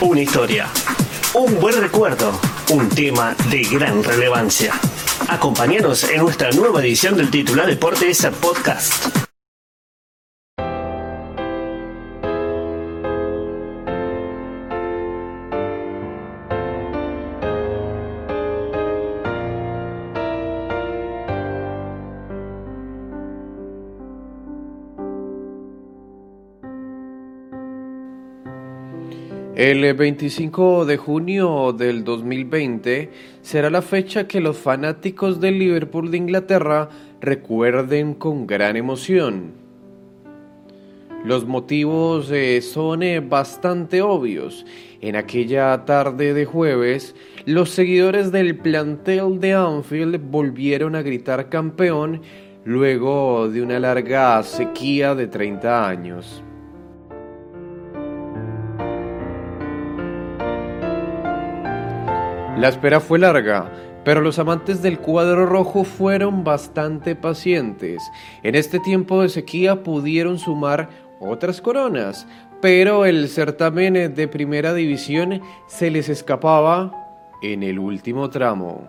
Una historia, un buen recuerdo, un tema de gran relevancia. Acompáñanos en nuestra nueva edición del titular Deportes Podcast. El 25 de junio del 2020 será la fecha que los fanáticos del Liverpool de Inglaterra recuerden con gran emoción. Los motivos eh, son eh, bastante obvios. En aquella tarde de jueves, los seguidores del plantel de Anfield volvieron a gritar campeón luego de una larga sequía de 30 años. La espera fue larga, pero los amantes del cuadro rojo fueron bastante pacientes. En este tiempo de sequía pudieron sumar otras coronas, pero el certamen de primera división se les escapaba en el último tramo.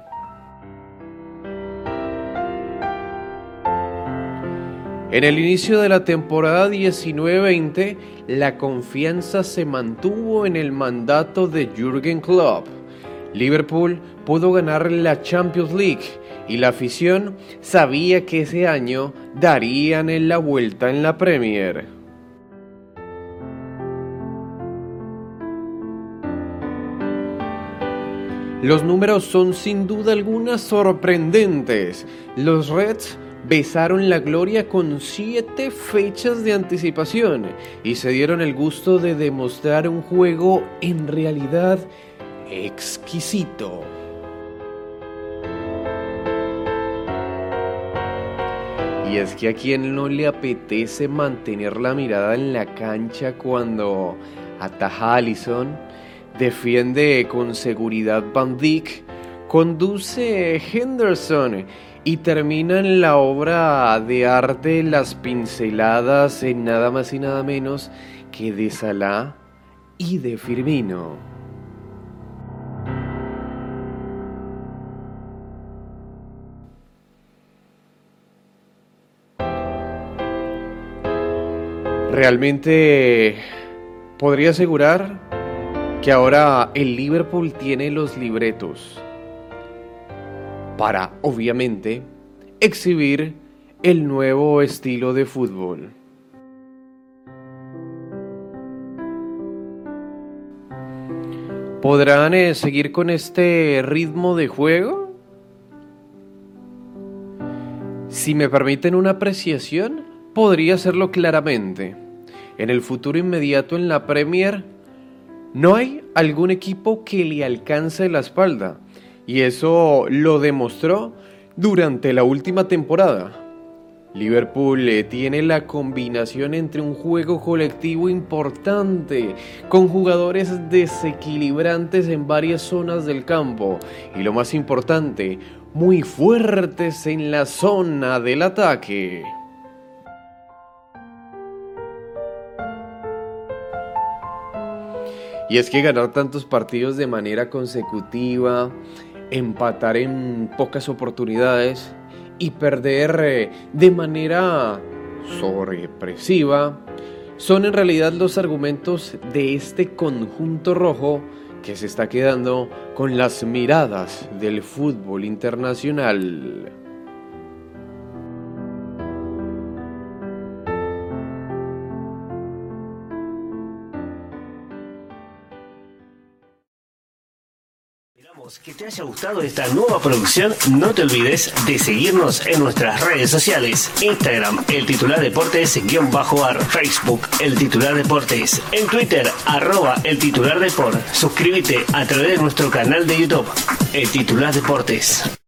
En el inicio de la temporada 19-20, la confianza se mantuvo en el mandato de Jürgen Klopp Liverpool pudo ganar la Champions League y la afición sabía que ese año darían la vuelta en la Premier. Los números son sin duda alguna sorprendentes. Los Reds besaron la gloria con siete fechas de anticipación y se dieron el gusto de demostrar un juego en realidad exquisito. Y es que a quien no le apetece mantener la mirada en la cancha cuando ataja a Allison, defiende con seguridad Van Dyck, conduce Henderson y termina en la obra de arte las pinceladas en nada más y nada menos que de Salah y de Firmino. Realmente podría asegurar que ahora el Liverpool tiene los libretos para, obviamente, exhibir el nuevo estilo de fútbol. ¿Podrán eh, seguir con este ritmo de juego? Si me permiten una apreciación, podría hacerlo claramente. En el futuro inmediato en la Premier no hay algún equipo que le alcance la espalda. Y eso lo demostró durante la última temporada. Liverpool eh, tiene la combinación entre un juego colectivo importante, con jugadores desequilibrantes en varias zonas del campo y lo más importante, muy fuertes en la zona del ataque. Y es que ganar tantos partidos de manera consecutiva, empatar en pocas oportunidades y perder eh, de manera sorpresiva son en realidad los argumentos de este conjunto rojo que se está quedando con las miradas del fútbol internacional. Que te haya gustado esta nueva producción. No te olvides de seguirnos en nuestras redes sociales. Instagram, el titular deportes, guion bajo ar. Facebook, el titular deportes. En Twitter, arroba el titular deport. Suscríbete a través de nuestro canal de YouTube, el titular deportes.